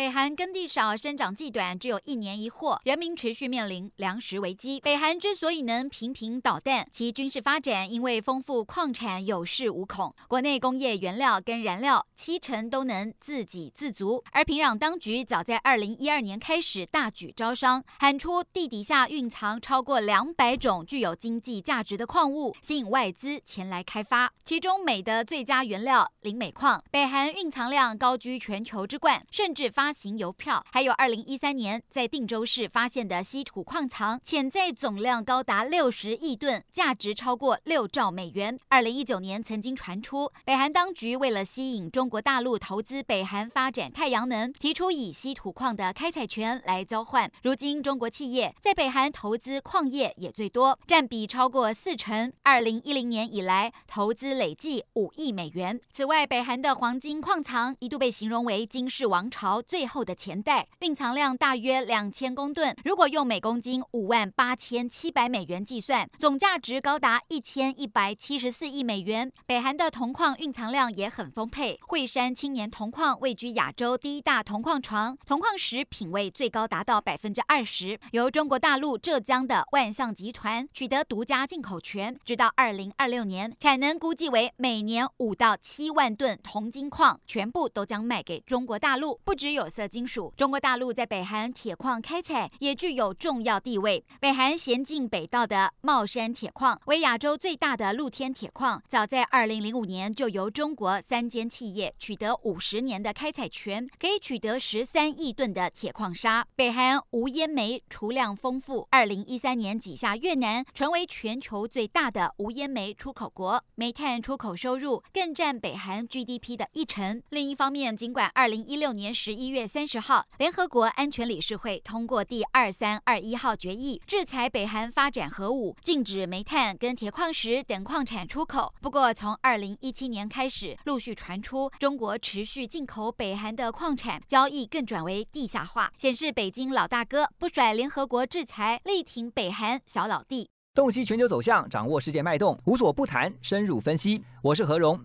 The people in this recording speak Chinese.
北韩耕地少，生长季短，只有一年一获，人民持续面临粮食危机。北韩之所以能频频导弹，其军事发展因为丰富矿产有恃无恐，国内工业原料跟燃料七成都能自给自足。而平壤当局早在二零一二年开始大举招商，喊出地底下蕴藏超过两百种具有经济价值的矿物，吸引外资前来开发。其中镁的最佳原料磷镁矿，北韩蕴藏量高居全球之冠，甚至发发行邮票，还有二零一三年在定州市发现的稀土矿藏，潜在总量高达六十亿吨，价值超过六兆美元。二零一九年曾经传出，北韩当局为了吸引中国大陆投资北韩发展太阳能，提出以稀土矿的开采权来交换。如今，中国企业在北韩投资矿业也最多，占比超过四成。二零一零年以来，投资累计五亿美元。此外，北韩的黄金矿藏一度被形容为金氏王朝最后的钱袋，蕴藏量大约两千公吨，如果用每公斤五万八千七百美元计算，总价值高达一千一百七十四亿美元。北韩的铜矿蕴藏量也很丰沛，惠山青年铜矿位居亚洲第一大铜矿床，铜矿石品位最高达到百分之二十，由中国大陆浙江的万象集团取得独家进口权，直到二零二六年，产能估计为每年五到七万吨铜金矿，全部都将卖给中国大陆。不只有有色金属。中国大陆在北韩铁矿开采也具有重要地位。北韩咸镜北道的帽山铁矿为亚洲最大的露天铁矿，早在二零零五年就由中国三间企业取得五十年的开采权，可以取得十三亿吨的铁矿砂。北韩无烟煤储量丰富，二零一三年挤下越南，成为全球最大的无烟煤出口国，煤炭出口收入更占北韩 GDP 的一成。另一方面，尽管二零一六年十一一月三十号，联合国安全理事会通过第二三二一号决议，制裁北韩发展核武，禁止煤炭跟铁矿石等矿产出口。不过，从二零一七年开始，陆续传出中国持续进口北韩的矿产，交易更转为地下化，显示北京老大哥不甩联合国制裁，力挺北韩小老弟。洞悉全球走向，掌握世界脉动，无所不谈，深入分析。我是何荣。